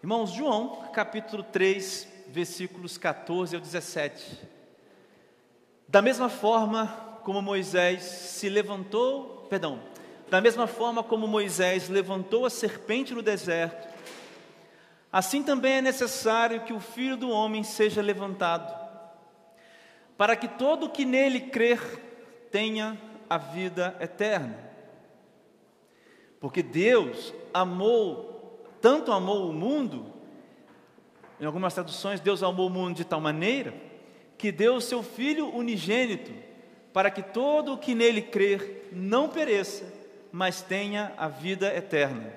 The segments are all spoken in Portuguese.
Irmãos, João, capítulo 3, versículos 14 ao 17. Da mesma forma como Moisés se levantou, perdão, da mesma forma como Moisés levantou a serpente no deserto, assim também é necessário que o filho do homem seja levantado, para que todo que nele crer tenha a vida eterna. Porque Deus amou tanto amou o mundo, em algumas traduções, Deus amou o mundo de tal maneira que deu o seu Filho unigênito, para que todo o que nele crer não pereça, mas tenha a vida eterna.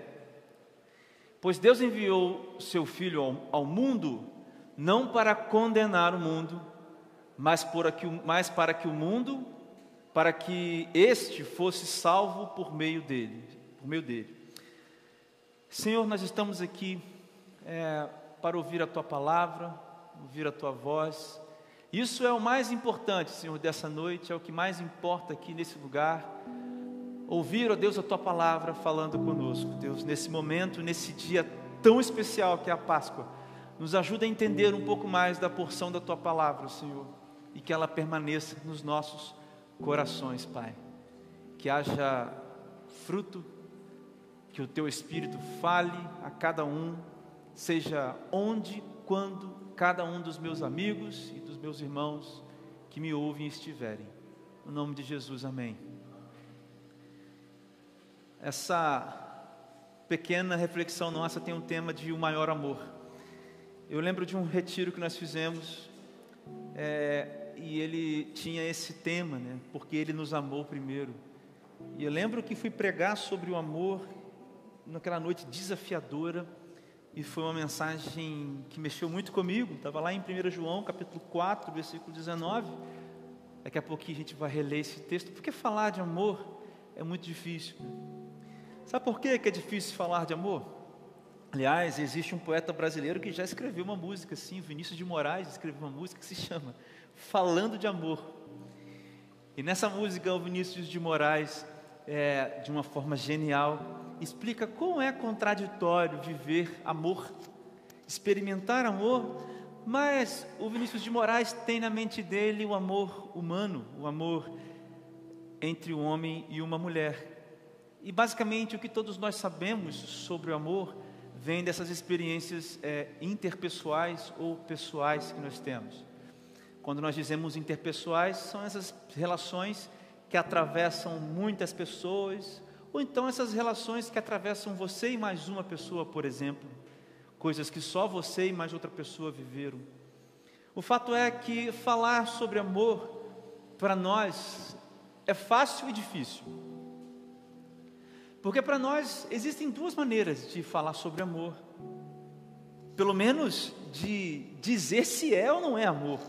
Pois Deus enviou seu Filho ao, ao mundo, não para condenar o mundo, mas, por mas para que o mundo, para que este fosse salvo por meio dele, por meio dele. Senhor, nós estamos aqui é, para ouvir a tua palavra, ouvir a tua voz. Isso é o mais importante, Senhor, dessa noite, é o que mais importa aqui nesse lugar. Ouvir, ó Deus, a tua palavra falando conosco, Deus, nesse momento, nesse dia tão especial que é a Páscoa. Nos ajuda a entender um pouco mais da porção da tua palavra, Senhor, e que ela permaneça nos nossos corações, Pai. Que haja fruto que o teu Espírito fale a cada um, seja onde, quando cada um dos meus amigos e dos meus irmãos que me ouvem estiverem. No nome de Jesus, amém. Essa pequena reflexão nossa tem um tema de o um maior amor. Eu lembro de um retiro que nós fizemos é, e ele tinha esse tema, né? Porque ele nos amou primeiro. E eu lembro que fui pregar sobre o amor naquela noite desafiadora e foi uma mensagem que mexeu muito comigo. Estava lá em 1 João, capítulo 4, versículo 19. Daqui a pouquinho a gente vai reler esse texto, porque falar de amor é muito difícil. Sabe por que é difícil falar de amor? Aliás, existe um poeta brasileiro que já escreveu uma música assim, Vinícius de Moraes escreveu uma música que se chama Falando de Amor. E nessa música, o Vinícius de Moraes, é, de uma forma genial, explica como é contraditório viver amor, experimentar amor, mas o Vinícius de Moraes tem na mente dele o amor humano, o amor entre um homem e uma mulher. E basicamente o que todos nós sabemos sobre o amor vem dessas experiências é, interpessoais ou pessoais que nós temos. Quando nós dizemos interpessoais, são essas relações que atravessam muitas pessoas, ou então essas relações que atravessam você e mais uma pessoa, por exemplo, coisas que só você e mais outra pessoa viveram. O fato é que falar sobre amor para nós é fácil e difícil. Porque para nós existem duas maneiras de falar sobre amor. Pelo menos de dizer se é ou não é amor.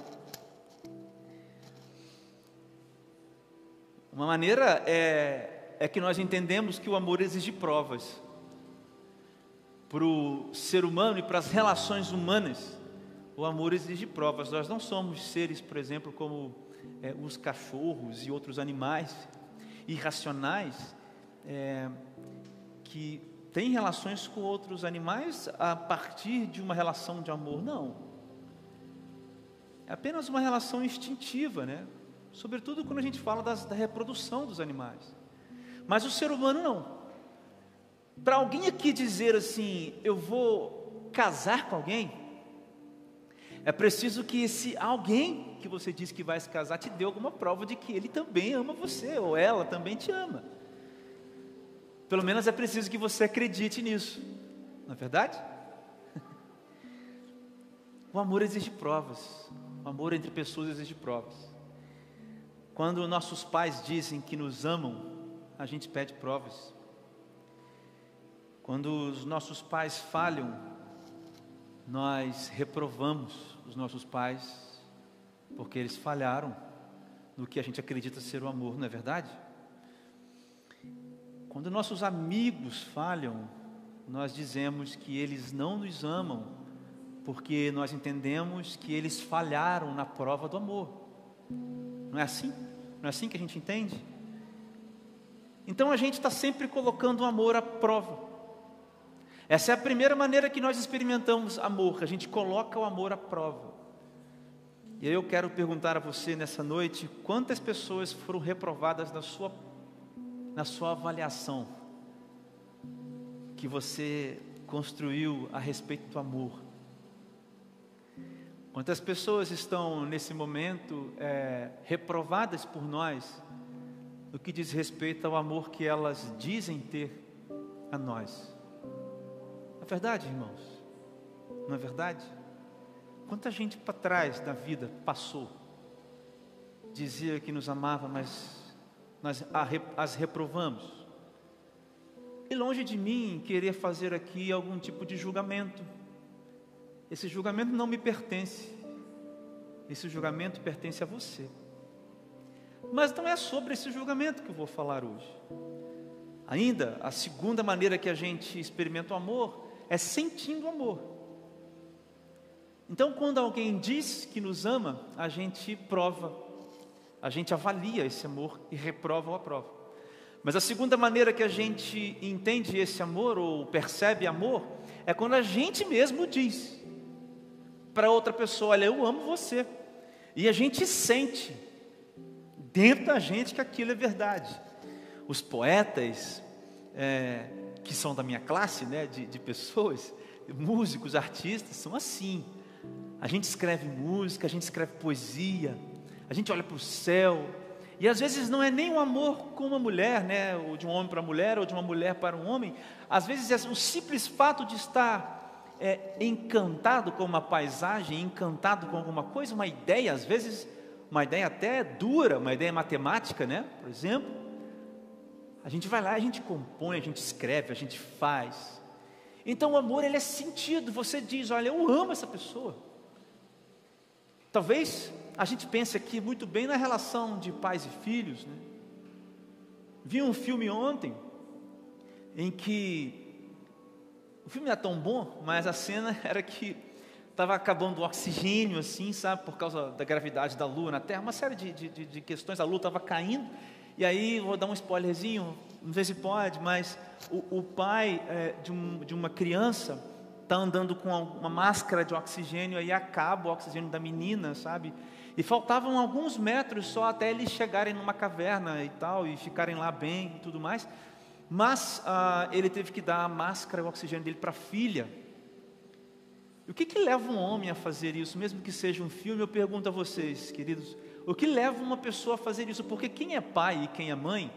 Uma maneira é é que nós entendemos que o amor exige provas. Para o ser humano e para as relações humanas, o amor exige provas. Nós não somos seres, por exemplo, como é, os cachorros e outros animais irracionais é, que têm relações com outros animais a partir de uma relação de amor. Não. É apenas uma relação instintiva, né? Sobretudo quando a gente fala das, da reprodução dos animais. Mas o ser humano não. Para alguém aqui dizer assim, eu vou casar com alguém, é preciso que esse alguém que você diz que vai se casar te dê alguma prova de que ele também ama você, ou ela também te ama. Pelo menos é preciso que você acredite nisso, não é verdade? O amor exige provas, o amor entre pessoas exige provas. Quando nossos pais dizem que nos amam, a gente pede provas. Quando os nossos pais falham, nós reprovamos os nossos pais, porque eles falharam no que a gente acredita ser o amor, não é verdade? Quando nossos amigos falham, nós dizemos que eles não nos amam, porque nós entendemos que eles falharam na prova do amor. Não é assim? Não é assim que a gente entende? Então a gente está sempre colocando o amor à prova. Essa é a primeira maneira que nós experimentamos amor, a gente coloca o amor à prova. E eu quero perguntar a você nessa noite, quantas pessoas foram reprovadas na sua, na sua avaliação que você construiu a respeito do amor? Quantas pessoas estão nesse momento é, reprovadas por nós no que diz respeito ao amor que elas dizem ter a nós? É verdade, irmãos? Não é verdade? Quanta gente para trás da vida passou, dizia que nos amava, mas nós as reprovamos. E longe de mim querer fazer aqui algum tipo de julgamento esse julgamento não me pertence. Esse julgamento pertence a você. Mas não é sobre esse julgamento que eu vou falar hoje. Ainda, a segunda maneira que a gente experimenta o amor é sentindo amor. Então, quando alguém diz que nos ama, a gente prova, a gente avalia esse amor e reprova ou aprova. Mas a segunda maneira que a gente entende esse amor ou percebe amor é quando a gente mesmo diz para outra pessoa: Olha, eu amo você. E a gente sente dentro da gente que aquilo é verdade. Os poetas, é, que são da minha classe, né, de, de pessoas, músicos, artistas, são assim. A gente escreve música, a gente escreve poesia, a gente olha para o céu, e às vezes não é nem um amor com uma mulher, né, ou de um homem para uma mulher, ou de uma mulher para um homem, às vezes é o simples fato de estar é, encantado com uma paisagem, encantado com alguma coisa, uma ideia, às vezes, uma ideia até dura, uma ideia matemática, né? Por exemplo, a gente vai lá, a gente compõe, a gente escreve, a gente faz. Então o amor ele é sentido. Você diz, olha, eu amo essa pessoa. Talvez a gente pense aqui muito bem na relação de pais e filhos, né? Vi um filme ontem em que o filme não é tão bom, mas a cena era que estava acabando o oxigênio, assim, sabe, por causa da gravidade da Lua na Terra, uma série de, de, de questões, a Lua estava caindo, e aí, vou dar um spoilerzinho, não sei se pode, mas o, o pai é, de, um, de uma criança está andando com uma máscara de oxigênio, aí acaba o oxigênio da menina, sabe, e faltavam alguns metros só até eles chegarem numa caverna e tal, e ficarem lá bem e tudo mais, mas ah, ele teve que dar a máscara e o oxigênio dele para a filha. E o que, que leva um homem a fazer isso, mesmo que seja um filme? Eu pergunto a vocês, queridos, o que leva uma pessoa a fazer isso? Porque quem é pai e quem é mãe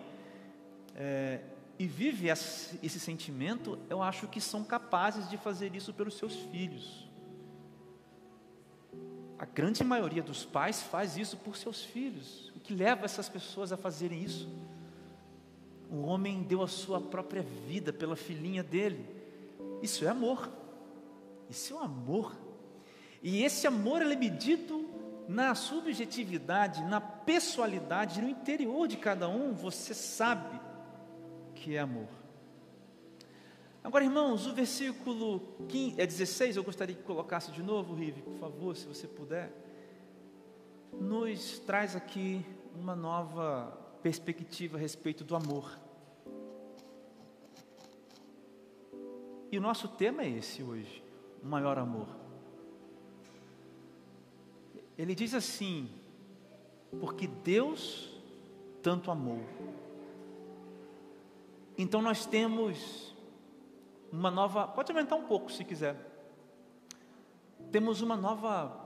é, e vive esse, esse sentimento, eu acho que são capazes de fazer isso pelos seus filhos. A grande maioria dos pais faz isso por seus filhos. O que leva essas pessoas a fazerem isso? O homem deu a sua própria vida pela filhinha dele. Isso é amor. Isso é um amor. E esse amor é medido na subjetividade, na pessoalidade, no interior de cada um. Você sabe que é amor. Agora, irmãos, o versículo 15, é 16, eu gostaria que colocasse de novo, Rive, por favor, se você puder. Nos traz aqui uma nova perspectiva a respeito do amor. E o nosso tema é esse hoje, o maior amor. Ele diz assim: porque Deus tanto amou. Então nós temos uma nova, pode aumentar um pouco se quiser. Temos uma nova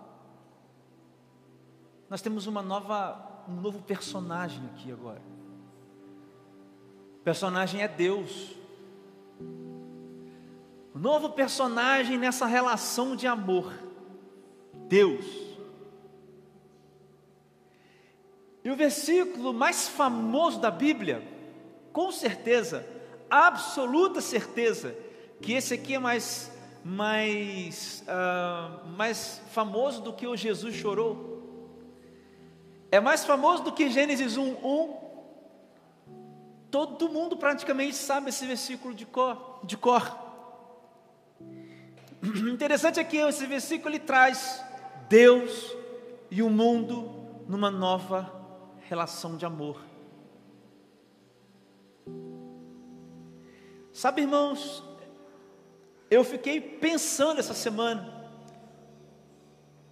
nós temos uma nova um novo personagem aqui agora. O personagem é Deus. Novo personagem nessa relação de amor. Deus. E o versículo mais famoso da Bíblia, com certeza, absoluta certeza, que esse aqui é mais, mais, uh, mais famoso do que o Jesus chorou. É mais famoso do que Gênesis 1, 1. Todo mundo praticamente sabe esse versículo de cor. De cor. Interessante é que esse versículo ele traz Deus e o mundo numa nova relação de amor. Sabe, irmãos, Eu fiquei pensando essa semana.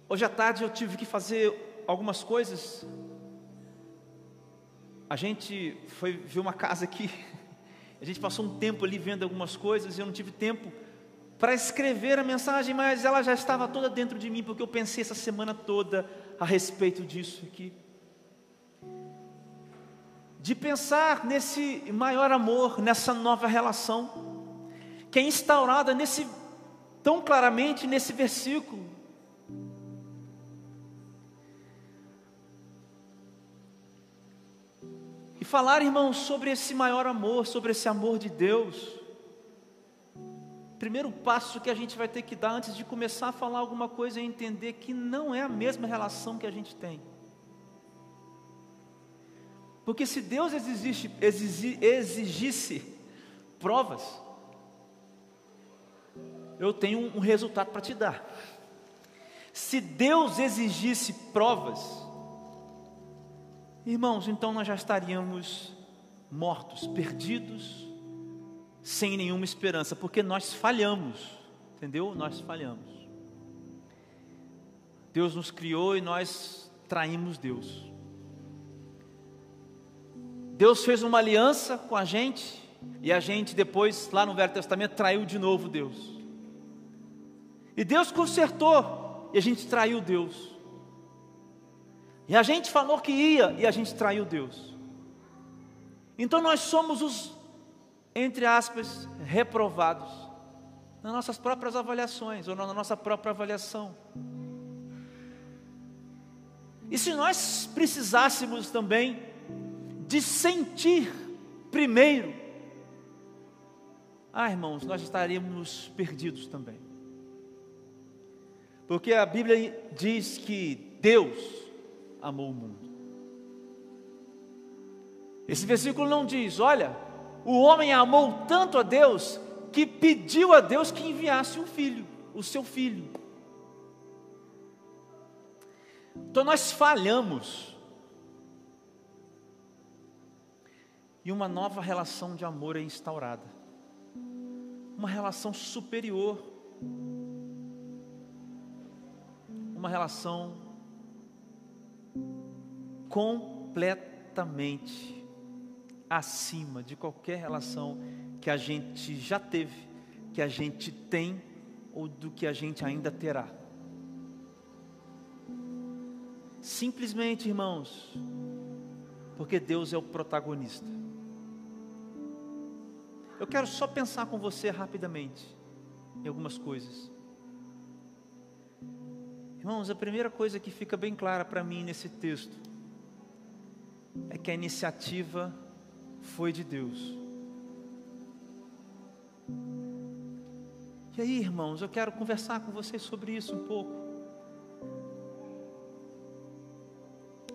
Hoje à tarde eu tive que fazer algumas coisas. A gente foi ver uma casa aqui. A gente passou um tempo ali vendo algumas coisas e eu não tive tempo para escrever a mensagem, mas ela já estava toda dentro de mim, porque eu pensei essa semana toda a respeito disso aqui. De pensar nesse maior amor, nessa nova relação, que é instaurada nesse, tão claramente nesse versículo. E falar, irmãos, sobre esse maior amor, sobre esse amor de Deus primeiro passo que a gente vai ter que dar antes de começar a falar alguma coisa é entender que não é a mesma relação que a gente tem. Porque se Deus exigisse, exigisse provas, eu tenho um resultado para te dar. Se Deus exigisse provas, irmãos, então nós já estaríamos mortos, perdidos, sem nenhuma esperança, porque nós falhamos, entendeu? Nós falhamos. Deus nos criou e nós traímos Deus. Deus fez uma aliança com a gente e a gente depois, lá no Velho Testamento, traiu de novo Deus. E Deus consertou e a gente traiu Deus. E a gente falou que ia e a gente traiu Deus. Então nós somos os entre aspas, reprovados nas nossas próprias avaliações ou na nossa própria avaliação. E se nós precisássemos também de sentir primeiro, ah, irmãos, nós estaríamos perdidos também. Porque a Bíblia diz que Deus amou o mundo. Esse versículo não diz, olha, o homem amou tanto a Deus que pediu a Deus que enviasse um filho, o seu filho. Então nós falhamos. E uma nova relação de amor é instaurada. Uma relação superior. Uma relação completamente acima de qualquer relação que a gente já teve, que a gente tem ou do que a gente ainda terá. Simplesmente, irmãos, porque Deus é o protagonista. Eu quero só pensar com você rapidamente em algumas coisas. Irmãos, a primeira coisa que fica bem clara para mim nesse texto é que a iniciativa foi de Deus. E aí, irmãos, eu quero conversar com vocês sobre isso um pouco.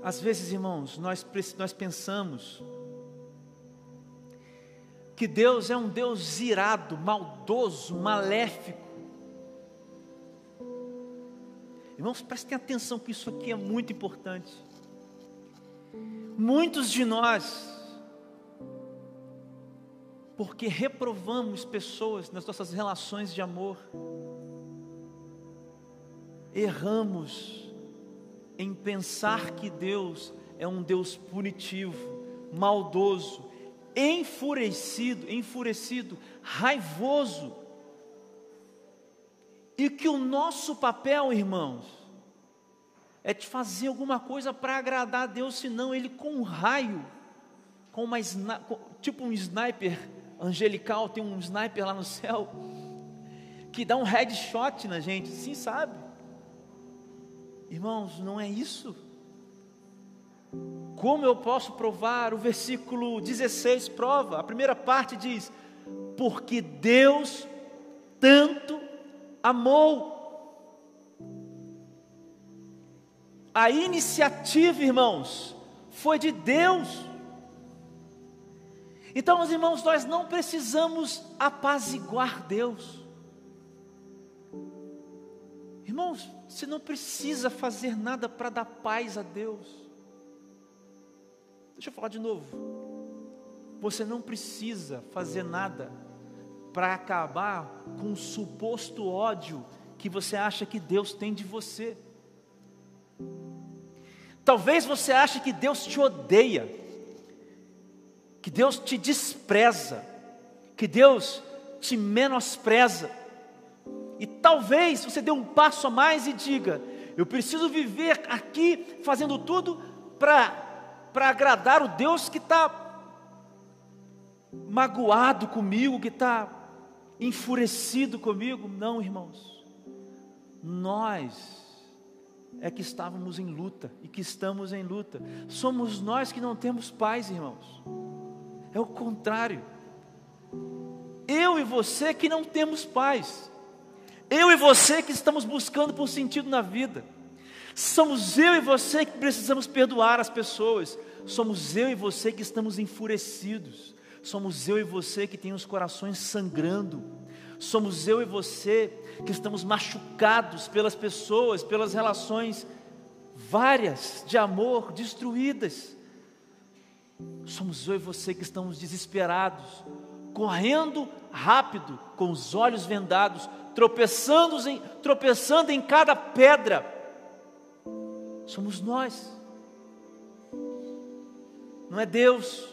Às vezes, irmãos, nós, nós pensamos que Deus é um Deus irado, maldoso, maléfico. Irmãos, prestem atenção que isso aqui é muito importante. Muitos de nós porque reprovamos pessoas nas nossas relações de amor, erramos em pensar que Deus é um Deus punitivo, maldoso, enfurecido, enfurecido, raivoso, e que o nosso papel, irmãos, é de fazer alguma coisa para agradar a Deus, senão Ele com um raio, com uma tipo um sniper angelical, tem um sniper lá no céu, que dá um headshot na gente, sim, sabe? Irmãos, não é isso. Como eu posso provar? O versículo 16 prova. A primeira parte diz: Porque Deus tanto amou. A iniciativa, irmãos, foi de Deus. Então, meus irmãos, nós não precisamos apaziguar Deus. Irmãos, você não precisa fazer nada para dar paz a Deus. Deixa eu falar de novo. Você não precisa fazer nada para acabar com o suposto ódio que você acha que Deus tem de você. Talvez você ache que Deus te odeia, que Deus te despreza, que Deus te menospreza. E talvez você dê um passo a mais e diga: Eu preciso viver aqui fazendo tudo para agradar o Deus que está magoado comigo, que está enfurecido comigo. Não, irmãos. Nós é que estávamos em luta e que estamos em luta. Somos nós que não temos paz, irmãos. É o contrário. Eu e você que não temos paz. Eu e você que estamos buscando por sentido na vida. Somos eu e você que precisamos perdoar as pessoas. Somos eu e você que estamos enfurecidos. Somos eu e você que tem os corações sangrando. Somos eu e você que estamos machucados pelas pessoas, pelas relações várias de amor destruídas. Somos eu e você que estamos desesperados, correndo rápido, com os olhos vendados, tropeçando em, tropeçando em cada pedra. Somos nós, não é Deus.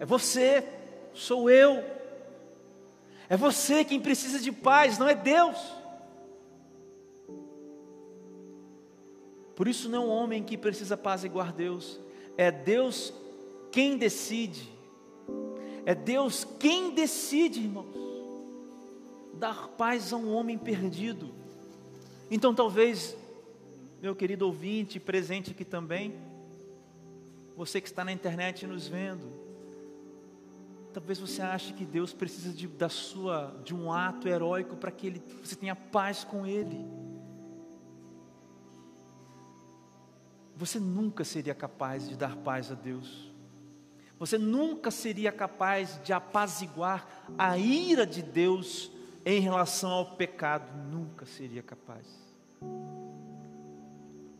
É você, sou eu. É você quem precisa de paz, não é Deus. Por isso não é um homem que precisa paz igual Deus, é Deus quem decide. É Deus quem decide, irmãos, dar paz a um homem perdido. Então talvez, meu querido ouvinte, presente aqui também, você que está na internet nos vendo, Talvez você ache que Deus precisa de, da sua, de um ato heróico para que ele, você tenha paz com Ele. Você nunca seria capaz de dar paz a Deus. Você nunca seria capaz de apaziguar a ira de Deus em relação ao pecado. Nunca seria capaz.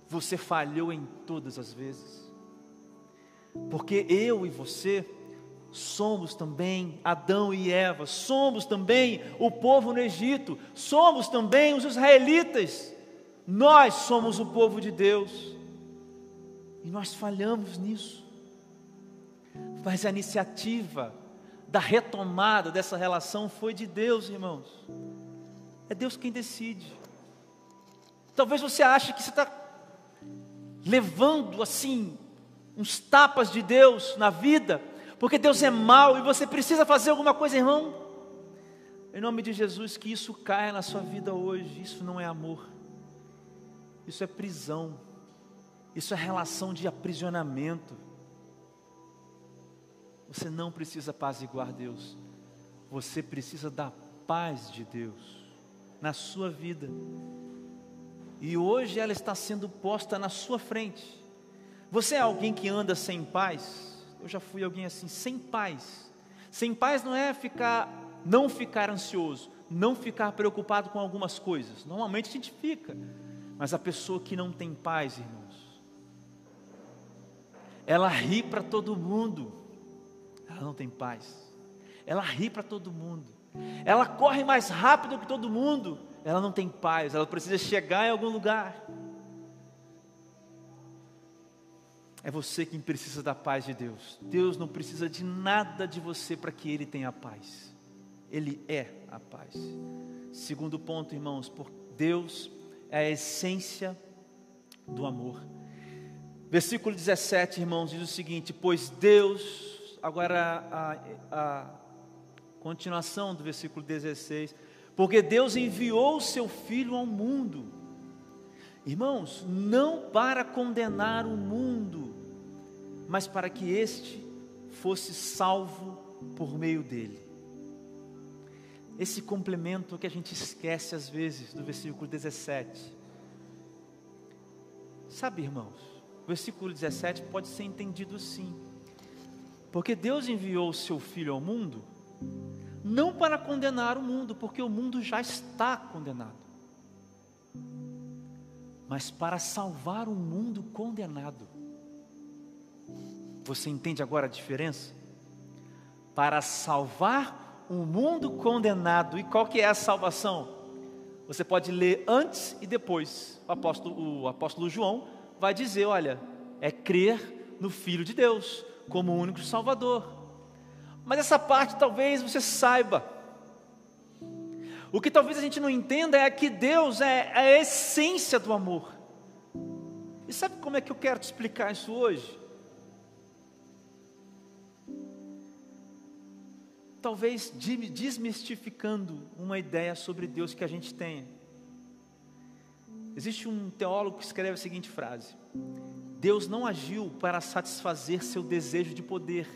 Você falhou em todas as vezes. Porque eu e você somos também Adão e Eva, somos também o povo no Egito, somos também os israelitas, nós somos o povo de Deus, e nós falhamos nisso, mas a iniciativa da retomada dessa relação foi de Deus, irmãos, é Deus quem decide. Talvez você ache que você está levando assim uns tapas de Deus na vida, porque Deus é mau e você precisa fazer alguma coisa, irmão. Em nome de Jesus, que isso caia na sua vida hoje. Isso não é amor, isso é prisão, isso é relação de aprisionamento. Você não precisa apaziguar Deus, você precisa da paz de Deus na sua vida. E hoje ela está sendo posta na sua frente. Você é alguém que anda sem paz? eu já fui alguém assim, sem paz. Sem paz não é ficar, não ficar ansioso, não ficar preocupado com algumas coisas. Normalmente a gente fica, mas a pessoa que não tem paz, irmãos, ela ri para todo mundo, ela não tem paz. Ela ri para todo mundo, ela corre mais rápido que todo mundo, ela não tem paz, ela precisa chegar em algum lugar. É você quem precisa da paz de Deus. Deus não precisa de nada de você para que Ele tenha paz. Ele é a paz. Segundo ponto, irmãos, por Deus é a essência do amor. Versículo 17, irmãos, diz o seguinte: Pois Deus, agora a, a continuação do versículo 16, porque Deus enviou o seu Filho ao mundo, irmãos, não para condenar o mundo, mas para que este fosse salvo por meio dele. Esse complemento que a gente esquece às vezes do versículo 17. Sabe, irmãos, o versículo 17 pode ser entendido assim. Porque Deus enviou o seu filho ao mundo não para condenar o mundo, porque o mundo já está condenado, mas para salvar o mundo condenado. Você entende agora a diferença? Para salvar um mundo condenado. E qual que é a salvação? Você pode ler antes e depois. O apóstolo, o apóstolo João vai dizer: olha, é crer no Filho de Deus como o único Salvador. Mas essa parte talvez você saiba. O que talvez a gente não entenda é que Deus é a essência do amor. E sabe como é que eu quero te explicar isso hoje? Talvez desmistificando uma ideia sobre Deus que a gente tenha. Existe um teólogo que escreve a seguinte frase: Deus não agiu para satisfazer seu desejo de poder.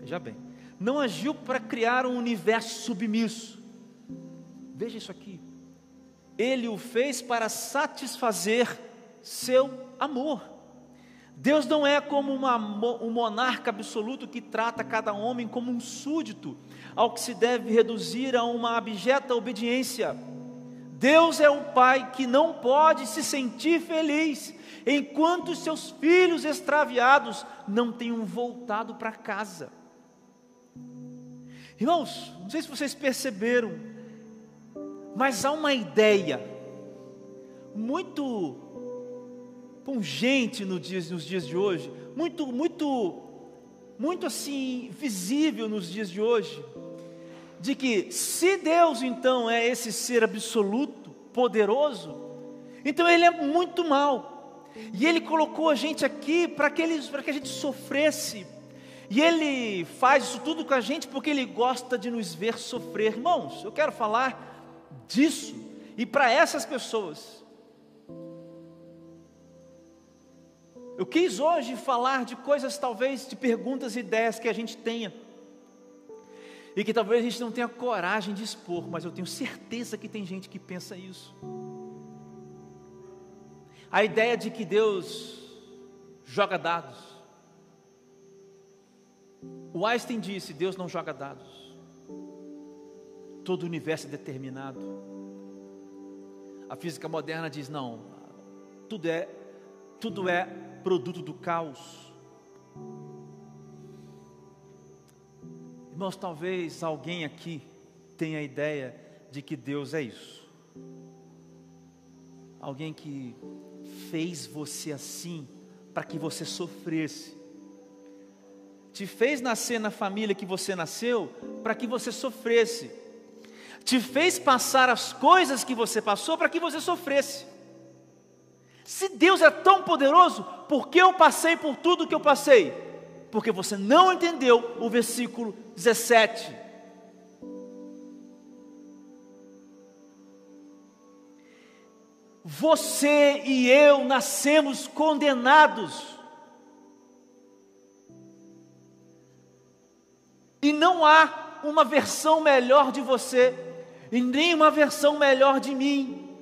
Veja bem, não agiu para criar um universo submisso. Veja isso aqui. Ele o fez para satisfazer seu amor. Deus não é como uma, um monarca absoluto que trata cada homem como um súdito, ao que se deve reduzir a uma abjeta obediência. Deus é um pai que não pode se sentir feliz enquanto seus filhos extraviados não tenham voltado para casa. Irmãos, não sei se vocês perceberam, mas há uma ideia muito pungente nos dias, nos dias de hoje, muito, muito, muito assim visível nos dias de hoje, de que se Deus então é esse ser absoluto, poderoso, então Ele é muito mal. E Ele colocou a gente aqui para que, para que a gente sofresse. E Ele faz isso tudo com a gente porque Ele gosta de nos ver sofrer. Irmãos, eu quero falar disso. E para essas pessoas, eu quis hoje falar de coisas, talvez, de perguntas e ideias que a gente tenha e que talvez a gente não tenha coragem de expor, mas eu tenho certeza que tem gente que pensa isso. A ideia de que Deus joga dados. O Einstein disse: Deus não joga dados. Todo o universo é determinado. A física moderna diz: não, tudo é, tudo é produto do caos. Irmãos, talvez alguém aqui tenha a ideia de que Deus é isso. Alguém que fez você assim para que você sofresse. Te fez nascer na família que você nasceu para que você sofresse. Te fez passar as coisas que você passou para que você sofresse. Se Deus é tão poderoso, por que eu passei por tudo que eu passei? Porque você não entendeu o versículo 17. Você e eu nascemos condenados. E não há uma versão melhor de você, e nem uma versão melhor de mim,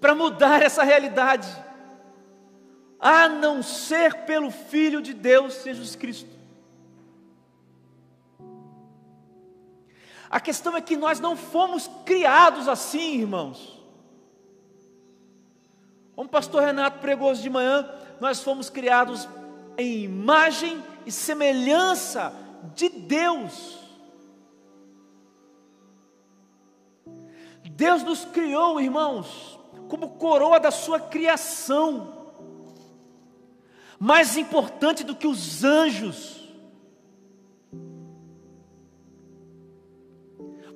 para mudar essa realidade a não ser pelo Filho de Deus, Jesus Cristo. A questão é que nós não fomos criados assim, irmãos. Como o pastor Renato pregou hoje de manhã, nós fomos criados em imagem e semelhança de Deus. Deus nos criou, irmãos, como coroa da sua criação mais importante do que os anjos.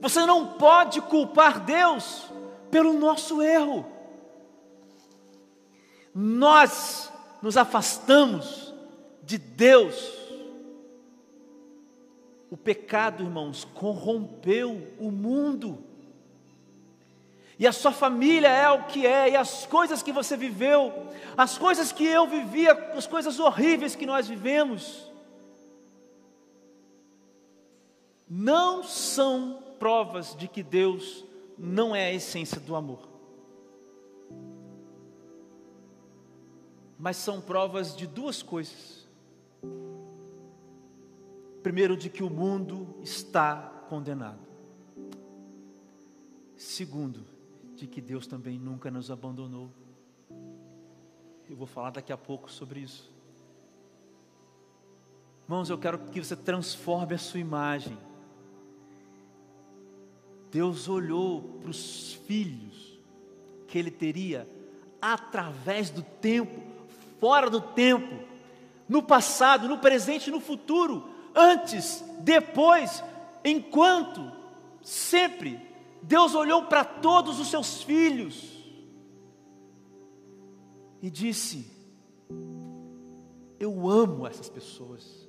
Você não pode culpar Deus pelo nosso erro. Nós nos afastamos de Deus. O pecado, irmãos, corrompeu o mundo e a sua família é o que é, e as coisas que você viveu, as coisas que eu vivia, as coisas horríveis que nós vivemos, não são provas de que Deus não é a essência do amor, mas são provas de duas coisas. Primeiro, de que o mundo está condenado. Segundo, de que Deus também nunca nos abandonou. Eu vou falar daqui a pouco sobre isso. Irmãos, eu quero que você transforme a sua imagem. Deus olhou para os filhos que ele teria através do tempo, fora do tempo, no passado, no presente e no futuro, antes, depois, enquanto, sempre. Deus olhou para todos os seus filhos e disse: Eu amo essas pessoas.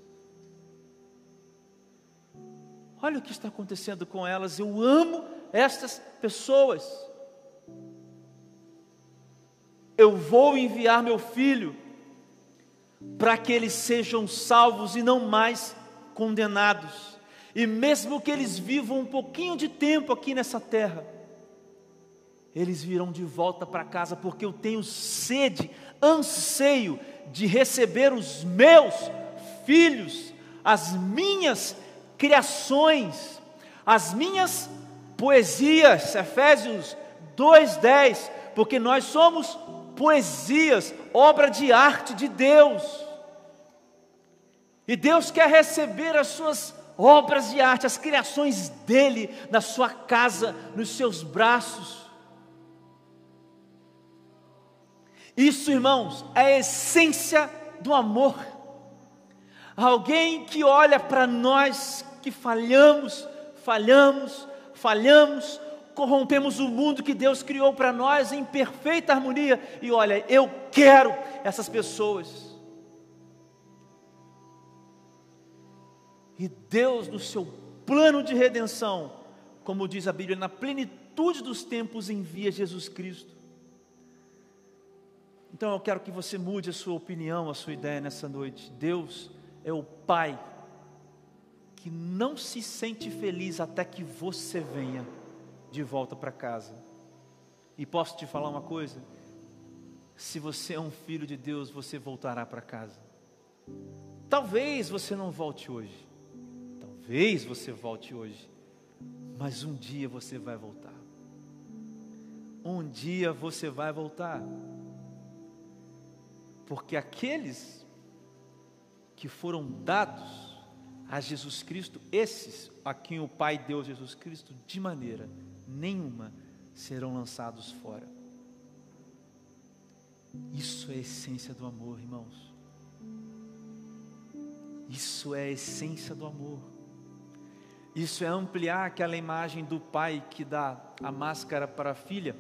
Olha o que está acontecendo com elas. Eu amo estas pessoas. Eu vou enviar meu filho para que eles sejam salvos e não mais condenados. E mesmo que eles vivam um pouquinho de tempo aqui nessa terra, eles virão de volta para casa, porque eu tenho sede, anseio de receber os meus filhos, as minhas criações, as minhas poesias, Efésios 2:10, porque nós somos poesias, obra de arte de Deus. E Deus quer receber as suas obras de arte, as criações dele na sua casa, nos seus braços. Isso, irmãos, é a essência do amor. Alguém que olha para nós que falhamos, falhamos, falhamos, corrompemos o mundo que Deus criou para nós em perfeita harmonia. E olha, eu quero essas pessoas. E Deus, no seu plano de redenção, como diz a Bíblia, na plenitude dos tempos envia Jesus Cristo. Então eu quero que você mude a sua opinião, a sua ideia nessa noite. Deus é o Pai que não se sente feliz até que você venha de volta para casa. E posso te falar uma coisa? Se você é um filho de Deus, você voltará para casa. Talvez você não volte hoje. Talvez você volte hoje. Mas um dia você vai voltar. Um dia você vai voltar. Porque aqueles que foram dados a Jesus Cristo, esses a quem o Pai deu Jesus Cristo, de maneira nenhuma serão lançados fora. Isso é a essência do amor, irmãos. Isso é a essência do amor. Isso é ampliar aquela imagem do pai que dá a máscara para a filha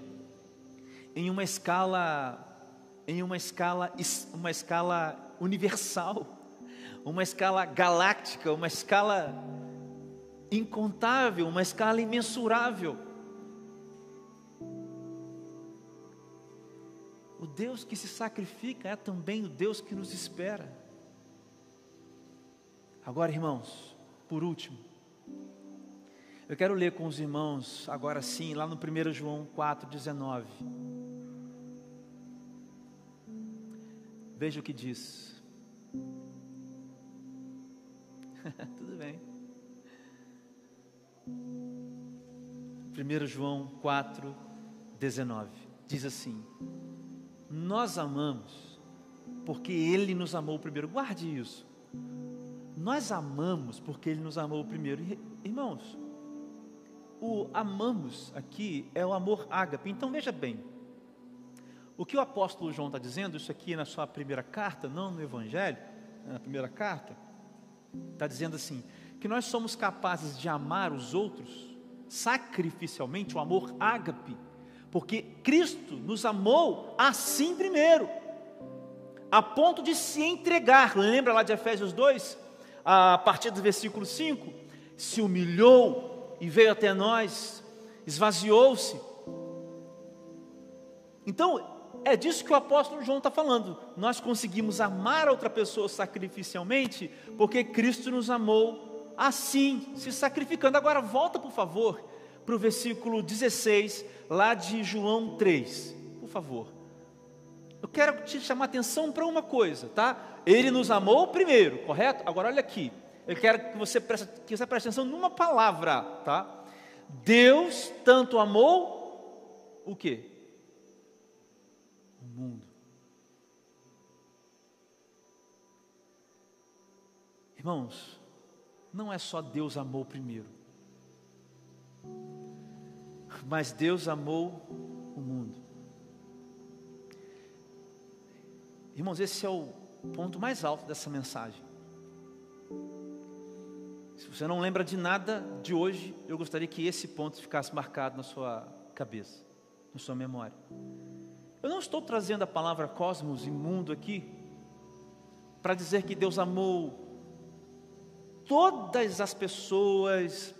em uma escala em uma escala uma escala universal uma escala galáctica, uma escala incontável, uma escala imensurável. O Deus que se sacrifica é também o Deus que nos espera. Agora, irmãos, por último, eu quero ler com os irmãos, agora sim, lá no 1 João 4,19. Veja o que diz. Tudo bem. 1 João 4, 19 diz assim: Nós amamos porque Ele nos amou primeiro. Guarde isso. Nós amamos porque Ele nos amou primeiro. Irmãos, o amamos aqui é o amor ágape. Então veja bem, o que o apóstolo João está dizendo, isso aqui na sua primeira carta, não no Evangelho, na primeira carta, Está dizendo assim: que nós somos capazes de amar os outros sacrificialmente, o amor ágape, porque Cristo nos amou assim primeiro, a ponto de se entregar. Lembra lá de Efésios 2, a partir do versículo 5? Se humilhou e veio até nós, esvaziou-se. Então, é disso que o apóstolo João está falando. Nós conseguimos amar outra pessoa sacrificialmente, porque Cristo nos amou assim, se sacrificando. Agora, volta, por favor, para o versículo 16, lá de João 3. Por favor. Eu quero te chamar atenção para uma coisa, tá? Ele nos amou primeiro, correto? Agora, olha aqui. Eu quero que você preste, que você preste atenção numa palavra, tá? Deus tanto amou o quê? mundo. Irmãos, não é só Deus amou primeiro, mas Deus amou o mundo. Irmãos, esse é o ponto mais alto dessa mensagem. Se você não lembra de nada de hoje, eu gostaria que esse ponto ficasse marcado na sua cabeça, na sua memória. Eu não estou trazendo a palavra cosmos e mundo aqui para dizer que Deus amou todas as pessoas,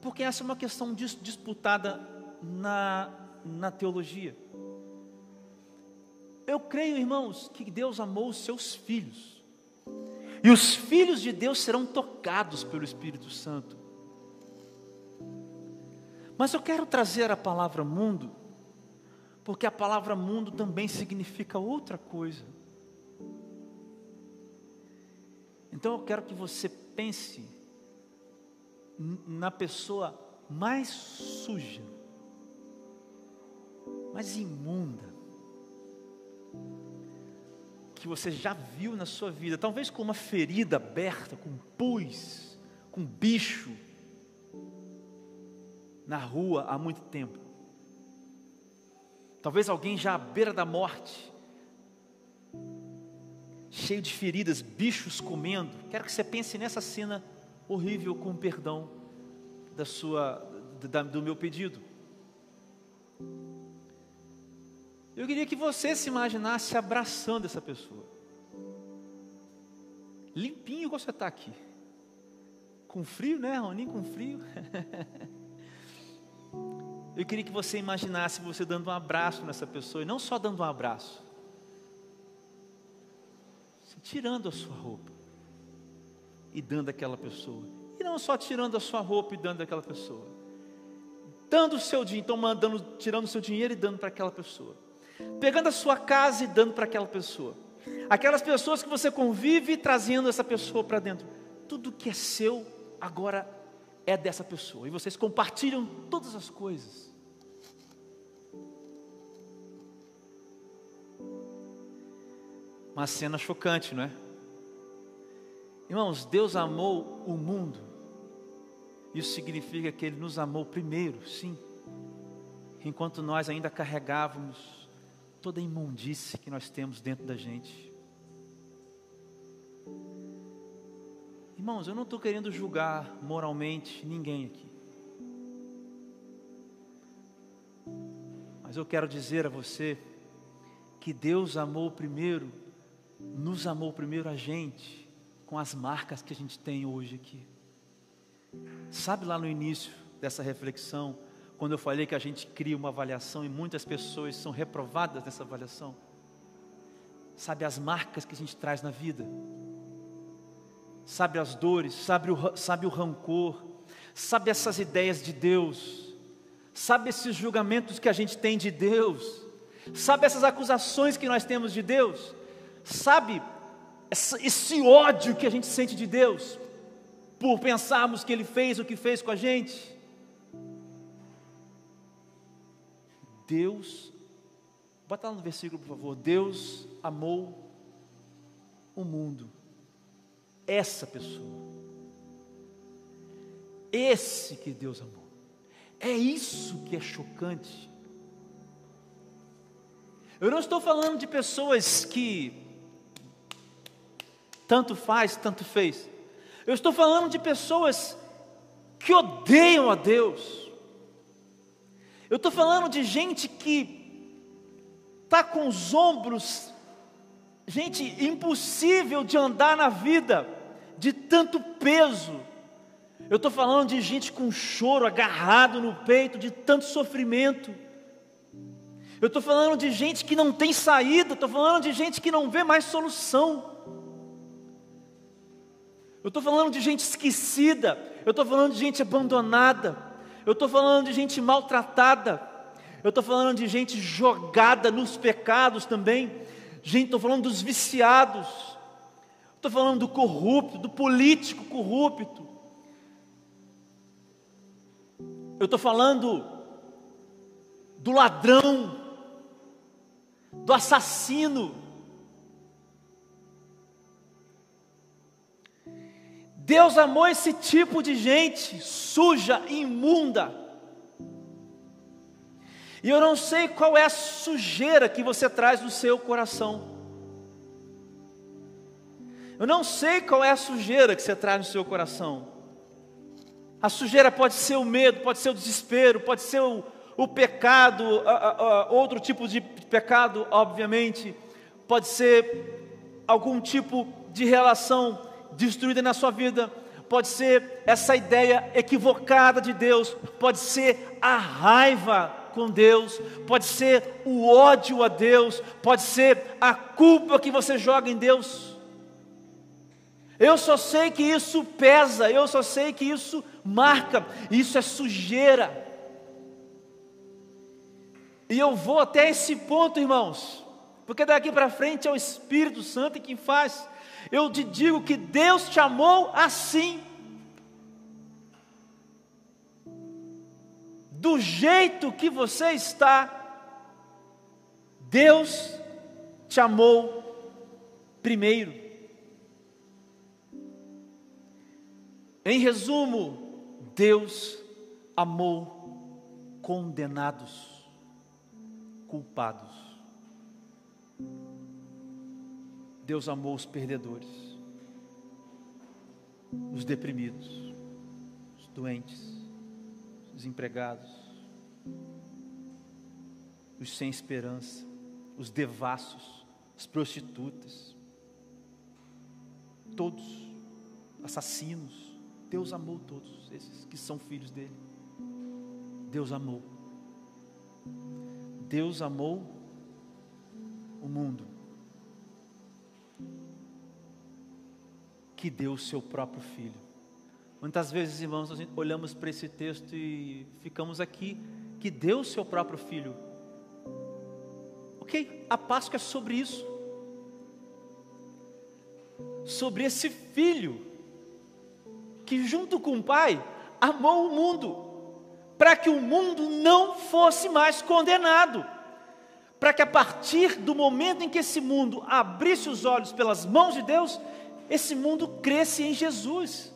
porque essa é uma questão disputada na, na teologia. Eu creio, irmãos, que Deus amou os seus filhos, e os filhos de Deus serão tocados pelo Espírito Santo. Mas eu quero trazer a palavra mundo, porque a palavra mundo também significa outra coisa. Então eu quero que você pense na pessoa mais suja, mais imunda, que você já viu na sua vida, talvez com uma ferida aberta, com pus, com bicho, na rua há muito tempo. Talvez alguém já à beira da morte, cheio de feridas, bichos comendo. Quero que você pense nessa cena horrível com perdão da sua da, do meu pedido. Eu queria que você se imaginasse abraçando essa pessoa. Limpinho como você está aqui. Com frio, né, Roninho? Com frio. Eu queria que você imaginasse você dando um abraço nessa pessoa, e não só dando um abraço, tirando a sua roupa e dando àquela pessoa. E não só tirando a sua roupa e dando àquela pessoa. Dando o seu dinheiro, então mandando, tirando o seu dinheiro e dando para aquela pessoa. Pegando a sua casa e dando para aquela pessoa. Aquelas pessoas que você convive trazendo essa pessoa para dentro. Tudo que é seu agora é dessa pessoa. E vocês compartilham todas as coisas. Uma cena chocante, não é? Irmãos, Deus amou o mundo. Isso significa que Ele nos amou primeiro, sim. Enquanto nós ainda carregávamos toda a imundície que nós temos dentro da gente. Irmãos, eu não estou querendo julgar moralmente ninguém aqui. Mas eu quero dizer a você que Deus amou primeiro nos amou primeiro a gente, com as marcas que a gente tem hoje aqui. Sabe lá no início dessa reflexão, quando eu falei que a gente cria uma avaliação e muitas pessoas são reprovadas nessa avaliação? Sabe as marcas que a gente traz na vida? Sabe as dores, sabe o, sabe o rancor, sabe essas ideias de Deus, sabe esses julgamentos que a gente tem de Deus, sabe essas acusações que nós temos de Deus? Sabe, esse ódio que a gente sente de Deus, por pensarmos que Ele fez o que fez com a gente. Deus, bota lá no versículo, por favor. Deus amou o mundo, essa pessoa, esse que Deus amou. É isso que é chocante. Eu não estou falando de pessoas que tanto faz, tanto fez. Eu estou falando de pessoas que odeiam a Deus. Eu estou falando de gente que está com os ombros, gente impossível de andar na vida, de tanto peso. Eu estou falando de gente com choro agarrado no peito, de tanto sofrimento. Eu estou falando de gente que não tem saída, estou falando de gente que não vê mais solução. Eu estou falando de gente esquecida, eu estou falando de gente abandonada, eu estou falando de gente maltratada, eu estou falando de gente jogada nos pecados também, gente, estou falando dos viciados, estou falando do corrupto, do político corrupto, eu estou falando do ladrão, do assassino, Deus amou esse tipo de gente suja, imunda. E eu não sei qual é a sujeira que você traz no seu coração. Eu não sei qual é a sujeira que você traz no seu coração. A sujeira pode ser o medo, pode ser o desespero, pode ser o, o pecado, a, a, a, outro tipo de pecado, obviamente, pode ser algum tipo de relação destruída na sua vida, pode ser essa ideia equivocada de Deus, pode ser a raiva com Deus, pode ser o ódio a Deus, pode ser a culpa que você joga em Deus. Eu só sei que isso pesa, eu só sei que isso marca, isso é sujeira. E eu vou até esse ponto, irmãos, porque daqui para frente é o Espírito Santo quem faz. Eu te digo que Deus te amou assim. Do jeito que você está, Deus te amou primeiro. Em resumo, Deus amou condenados culpados. Deus amou os perdedores, os deprimidos, os doentes, os desempregados, os sem esperança, os devassos, as prostitutas, todos, assassinos. Deus amou todos esses que são filhos dele. Deus amou. Deus amou o mundo, que deu o seu próprio filho. Muitas vezes, irmãos, nós olhamos para esse texto e ficamos aqui, que deu o seu próprio filho. Ok, a Páscoa é sobre isso. Sobre esse filho, que junto com o Pai, amou o mundo para que o mundo não fosse mais condenado. Para que a partir do momento em que esse mundo abrisse os olhos pelas mãos de Deus, esse mundo cresce em Jesus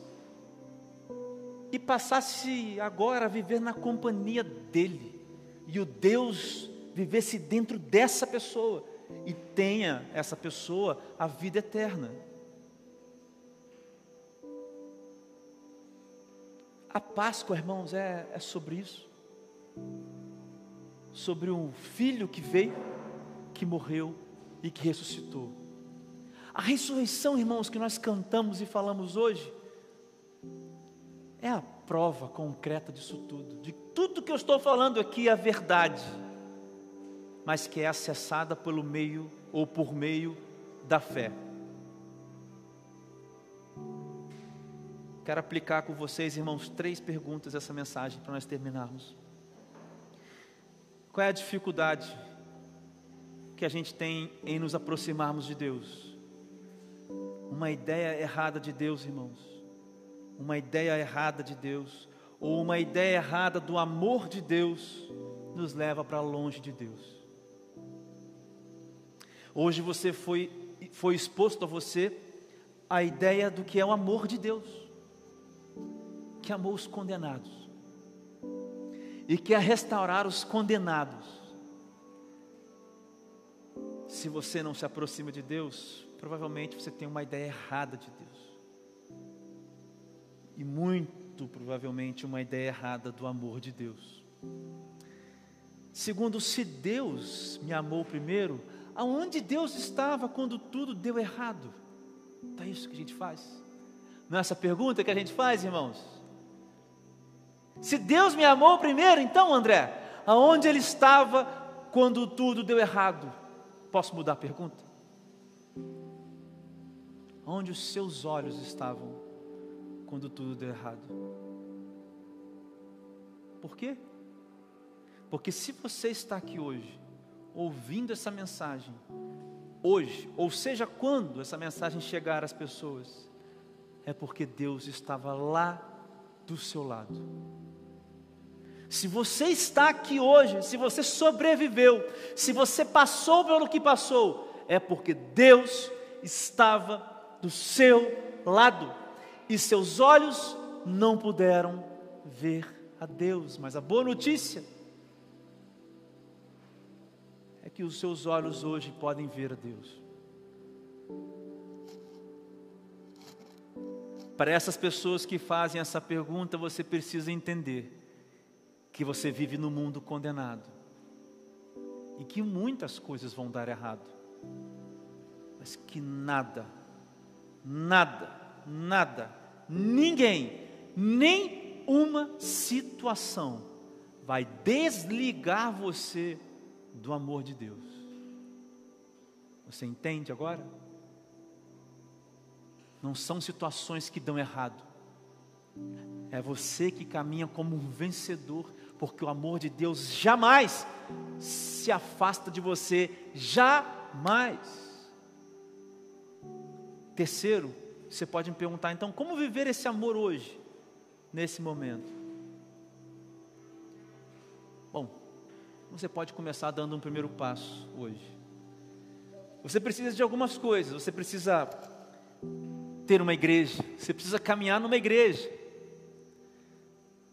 e passasse agora a viver na companhia dele, e o Deus vivesse dentro dessa pessoa e tenha essa pessoa a vida eterna. A Páscoa, irmãos, é, é sobre isso. Sobre um filho que veio, que morreu e que ressuscitou. A ressurreição, irmãos, que nós cantamos e falamos hoje, é a prova concreta disso tudo. De tudo que eu estou falando aqui é verdade, mas que é acessada pelo meio ou por meio da fé. Quero aplicar com vocês, irmãos, três perguntas essa mensagem para nós terminarmos. Qual é a dificuldade que a gente tem em nos aproximarmos de Deus? Uma ideia errada de Deus, irmãos. Uma ideia errada de Deus, ou uma ideia errada do amor de Deus, nos leva para longe de Deus. Hoje você foi, foi exposto a você a ideia do que é o amor de Deus que amou os condenados e quer restaurar os condenados. Se você não se aproxima de Deus, provavelmente você tem uma ideia errada de Deus. E muito provavelmente uma ideia errada do amor de Deus. Segundo, se Deus me amou primeiro, aonde Deus estava quando tudo deu errado? Então é isso que a gente faz. Não é essa pergunta que a gente faz, irmãos? Se Deus me amou primeiro, então, André, aonde ele estava quando tudo deu errado? Posso mudar a pergunta? Onde os seus olhos estavam quando tudo deu errado? Por quê? Porque se você está aqui hoje, ouvindo essa mensagem, hoje, ou seja, quando essa mensagem chegar às pessoas, é porque Deus estava lá do seu lado. Se você está aqui hoje, se você sobreviveu, se você passou pelo que passou, é porque Deus estava do seu lado. e seus olhos não puderam ver a Deus. Mas a boa notícia é que os seus olhos hoje podem ver a Deus. Para essas pessoas que fazem essa pergunta, você precisa entender que você vive no mundo condenado e que muitas coisas vão dar errado, mas que nada, nada, nada, ninguém, nem uma situação vai desligar você do amor de Deus. Você entende agora? Não são situações que dão errado. É você que caminha como um vencedor, porque o amor de Deus jamais se afasta de você, jamais. Terceiro, você pode me perguntar então, como viver esse amor hoje, nesse momento? Bom, você pode começar dando um primeiro passo hoje. Você precisa de algumas coisas, você precisa ter uma igreja, você precisa caminhar numa igreja.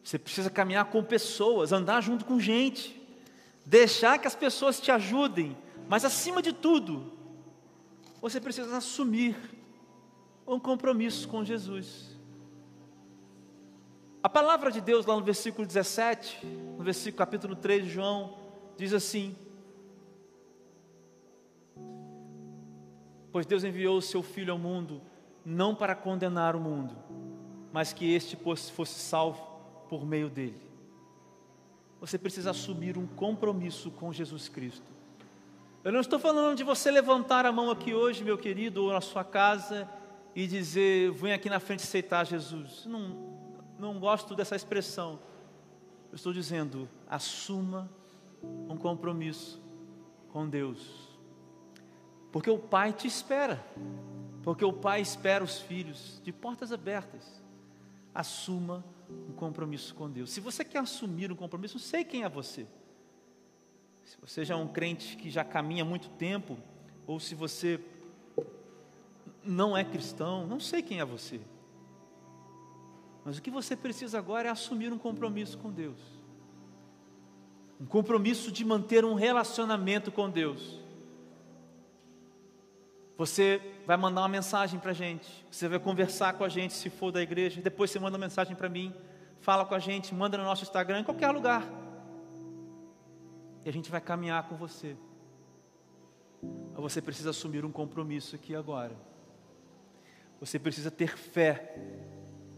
Você precisa caminhar com pessoas, andar junto com gente, deixar que as pessoas te ajudem, mas acima de tudo, você precisa assumir um compromisso com Jesus. A palavra de Deus, lá no versículo 17, no versículo capítulo 3 de João, diz assim: Pois Deus enviou o seu Filho ao mundo não para condenar o mundo, mas que este fosse salvo por meio dele. Você precisa assumir um compromisso com Jesus Cristo. Eu não estou falando de você levantar a mão aqui hoje, meu querido, ou na sua casa e dizer, vem aqui na frente aceitar Jesus. Não, não gosto dessa expressão. Eu estou dizendo, assuma um compromisso com Deus. Porque o Pai te espera. Porque o pai espera os filhos de portas abertas. Assuma um compromisso com Deus. Se você quer assumir um compromisso, não sei quem é você. Se você já é um crente que já caminha há muito tempo, ou se você não é cristão, não sei quem é você. Mas o que você precisa agora é assumir um compromisso com Deus. Um compromisso de manter um relacionamento com Deus. Você vai mandar uma mensagem para a gente, você vai conversar com a gente se for da igreja, depois você manda uma mensagem para mim, fala com a gente, manda no nosso Instagram, em qualquer lugar. E a gente vai caminhar com você. Mas você precisa assumir um compromisso aqui agora. Você precisa ter fé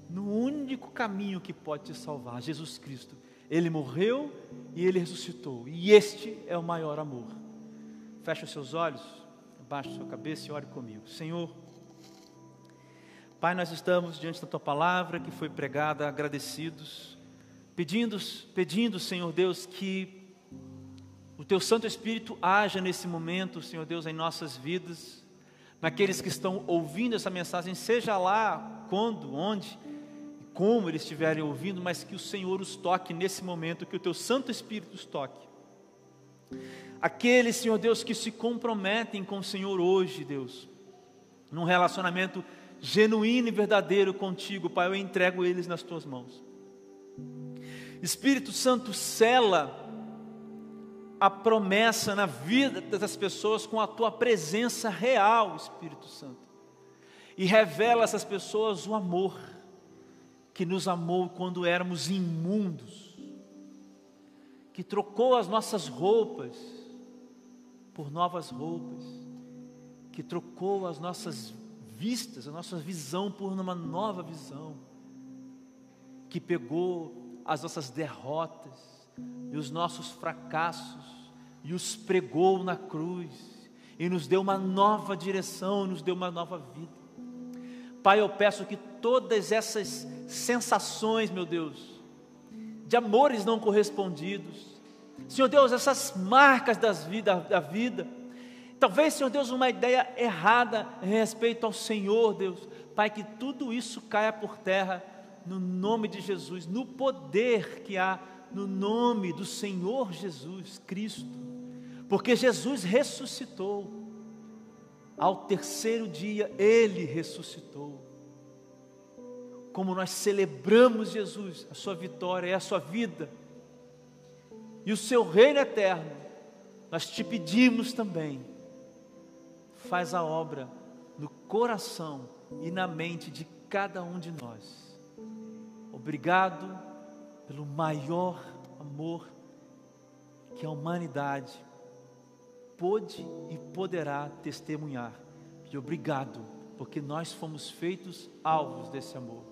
no único caminho que pode te salvar, Jesus Cristo. Ele morreu e ele ressuscitou. E este é o maior amor. Feche os seus olhos. Baixe sua cabeça e ore comigo. Senhor, Pai, nós estamos diante da tua palavra que foi pregada, agradecidos, pedindo, pedindo, Senhor Deus, que o teu Santo Espírito haja nesse momento, Senhor Deus, em nossas vidas, naqueles que estão ouvindo essa mensagem, seja lá quando, onde, como eles estiverem ouvindo, mas que o Senhor os toque nesse momento, que o teu Santo Espírito os toque. Aqueles, Senhor Deus, que se comprometem com o Senhor hoje, Deus, num relacionamento genuíno e verdadeiro contigo, Pai, eu entrego eles nas tuas mãos. Espírito Santo, cela a promessa na vida das pessoas com a tua presença real, Espírito Santo, e revela a essas pessoas o amor que nos amou quando éramos imundos, que trocou as nossas roupas por novas roupas, que trocou as nossas vistas, a nossa visão por uma nova visão, que pegou as nossas derrotas e os nossos fracassos e os pregou na cruz e nos deu uma nova direção, nos deu uma nova vida. Pai, eu peço que todas essas sensações, meu Deus, de amores não correspondidos, Senhor Deus, essas marcas das vida, da vida, talvez, Senhor Deus, uma ideia errada em respeito ao Senhor, Deus, Pai, que tudo isso caia por terra no nome de Jesus, no poder que há no nome do Senhor Jesus Cristo, porque Jesus ressuscitou, ao terceiro dia Ele ressuscitou. como nós celebramos Jesus, a sua vitória, é a sua vida e o seu reino eterno, nós te pedimos também, faz a obra no coração e na mente de cada um de nós. Obrigado pelo maior amor que a humanidade pôde e poderá testemunhar. E obrigado, porque nós fomos feitos alvos desse amor.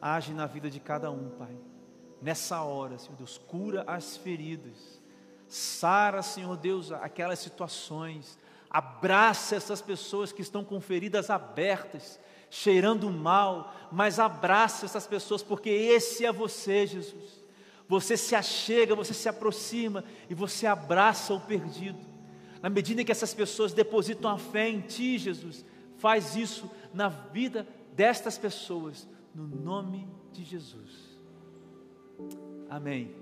Age na vida de cada um, Pai. Nessa hora, Senhor Deus, cura as feridas. Sara, Senhor Deus, aquelas situações. Abraça essas pessoas que estão com feridas abertas, cheirando mal, mas abraça essas pessoas, porque esse é você, Jesus. Você se achega, você se aproxima e você abraça o perdido. Na medida em que essas pessoas depositam a fé em Ti, Jesus, faz isso na vida destas pessoas, no nome de Jesus. Amém.